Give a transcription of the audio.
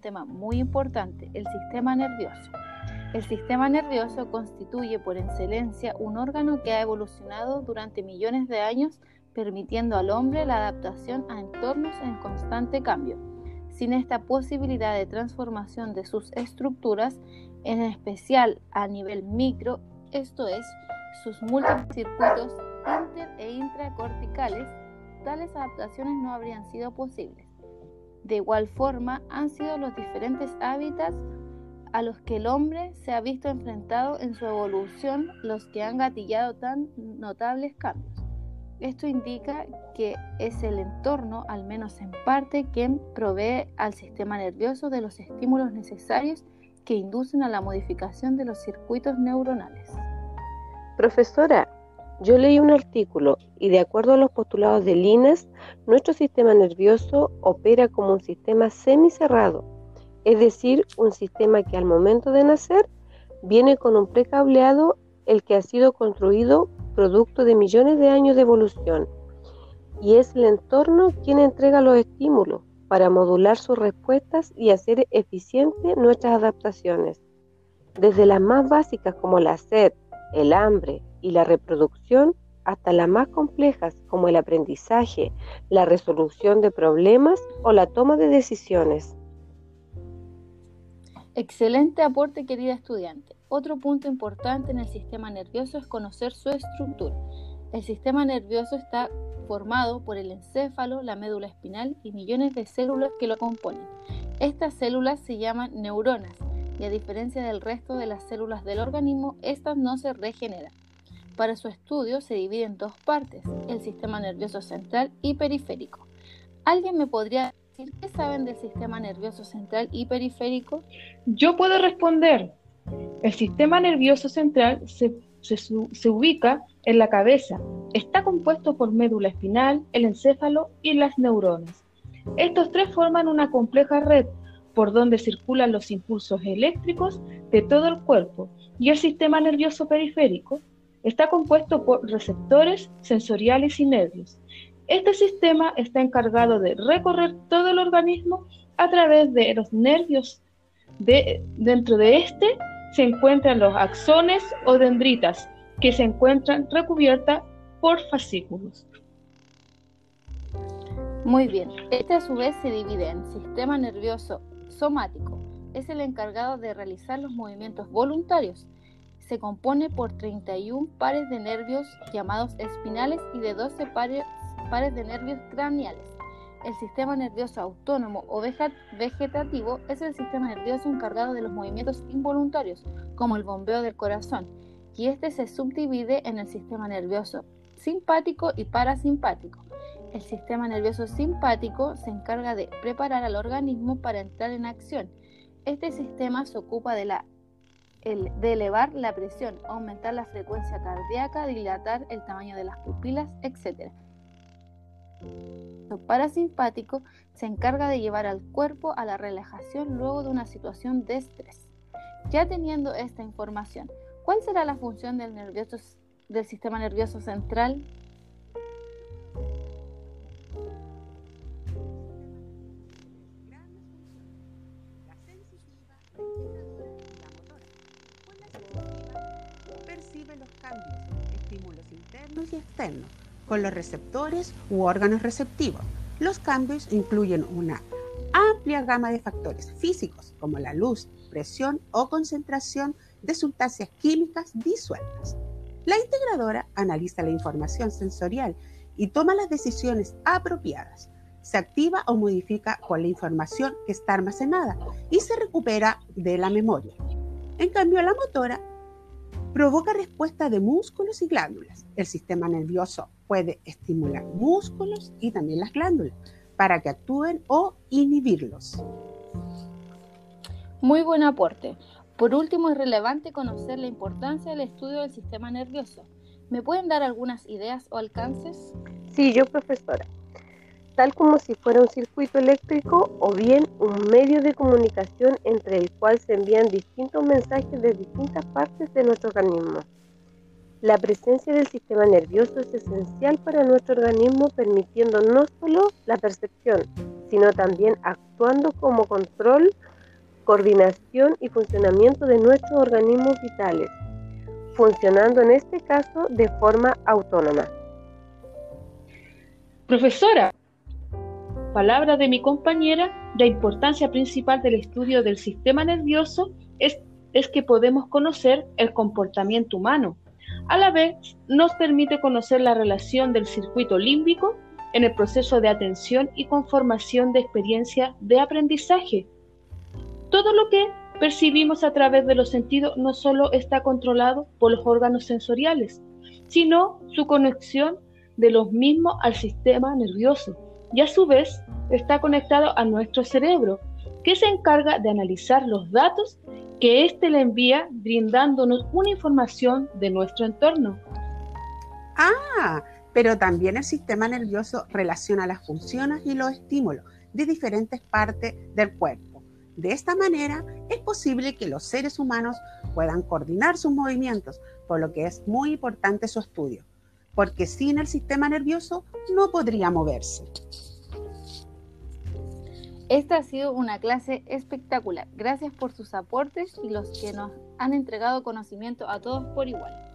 tema muy importante, el sistema nervioso. El sistema nervioso constituye por excelencia un órgano que ha evolucionado durante millones de años, permitiendo al hombre la adaptación a entornos en constante cambio. Sin esta posibilidad de transformación de sus estructuras, en especial a nivel micro, esto es, sus múltiples circuitos inter e intracorticales, tales adaptaciones no habrían sido posibles. De igual forma, han sido los diferentes hábitats a los que el hombre se ha visto enfrentado en su evolución los que han gatillado tan notables cambios. Esto indica que es el entorno, al menos en parte, quien provee al sistema nervioso de los estímulos necesarios que inducen a la modificación de los circuitos neuronales. Profesora, yo leí un artículo y de acuerdo a los postulados de Linas, nuestro sistema nervioso opera como un sistema semicerrado, es decir, un sistema que al momento de nacer viene con un precableado el que ha sido construido producto de millones de años de evolución y es el entorno quien entrega los estímulos para modular sus respuestas y hacer eficientes nuestras adaptaciones, desde las más básicas como la sed, el hambre y la reproducción hasta las más complejas como el aprendizaje, la resolución de problemas o la toma de decisiones. Excelente aporte, querida estudiante. Otro punto importante en el sistema nervioso es conocer su estructura. El sistema nervioso está formado por el encéfalo, la médula espinal y millones de células que lo componen. Estas células se llaman neuronas y a diferencia del resto de las células del organismo, estas no se regeneran. Para su estudio se divide en dos partes, el sistema nervioso central y periférico. ¿Alguien me podría decir qué saben del sistema nervioso central y periférico? Yo puedo responder. El sistema nervioso central se, se ubica en la cabeza. Está compuesto por médula espinal, el encéfalo y las neuronas. Estos tres forman una compleja red por donde circulan los impulsos eléctricos de todo el cuerpo, y el sistema nervioso periférico está compuesto por receptores sensoriales y nervios. Este sistema está encargado de recorrer todo el organismo a través de los nervios. De, dentro de este se encuentran los axones o dendritas, que se encuentran recubiertas por fascículos. Muy bien, este a su vez se divide en sistema nervioso somático. Es el encargado de realizar los movimientos voluntarios. Se compone por 31 pares de nervios llamados espinales y de 12 pares, pares de nervios craneales. El sistema nervioso autónomo o vegetativo es el sistema nervioso encargado de los movimientos involuntarios, como el bombeo del corazón, y este se subdivide en el sistema nervioso simpático y parasimpático. El sistema nervioso simpático se encarga de preparar al organismo para entrar en acción. Este sistema se ocupa de, la, de elevar la presión, aumentar la frecuencia cardíaca, dilatar el tamaño de las pupilas, etc. El parasimpático se encarga de llevar al cuerpo a la relajación luego de una situación de estrés. Ya teniendo esta información, ¿cuál será la función del sistema nervioso central? Y externos, con los receptores u órganos receptivos. Los cambios incluyen una amplia gama de factores físicos, como la luz, presión o concentración de sustancias químicas disueltas. La integradora analiza la información sensorial y toma las decisiones apropiadas. Se activa o modifica con la información que está almacenada y se recupera de la memoria. En cambio, la motora provoca respuesta de músculos y glándulas. El sistema nervioso puede estimular músculos y también las glándulas para que actúen o inhibirlos. Muy buen aporte. Por último, es relevante conocer la importancia del estudio del sistema nervioso. ¿Me pueden dar algunas ideas o alcances? Sí, yo profesora tal como si fuera un circuito eléctrico o bien un medio de comunicación entre el cual se envían distintos mensajes de distintas partes de nuestro organismo. La presencia del sistema nervioso es esencial para nuestro organismo permitiendo no solo la percepción, sino también actuando como control, coordinación y funcionamiento de nuestros organismos vitales, funcionando en este caso de forma autónoma. Profesora, palabra de mi compañera, la importancia principal del estudio del sistema nervioso es, es que podemos conocer el comportamiento humano. A la vez, nos permite conocer la relación del circuito límbico en el proceso de atención y conformación de experiencia de aprendizaje. Todo lo que percibimos a través de los sentidos no solo está controlado por los órganos sensoriales, sino su conexión de los mismos al sistema nervioso y a su vez está conectado a nuestro cerebro, que se encarga de analizar los datos que éste le envía brindándonos una información de nuestro entorno. Ah, pero también el sistema nervioso relaciona las funciones y los estímulos de diferentes partes del cuerpo. De esta manera es posible que los seres humanos puedan coordinar sus movimientos, por lo que es muy importante su estudio, porque sin el sistema nervioso no podría moverse. Esta ha sido una clase espectacular. Gracias por sus aportes y los que nos han entregado conocimiento a todos por igual.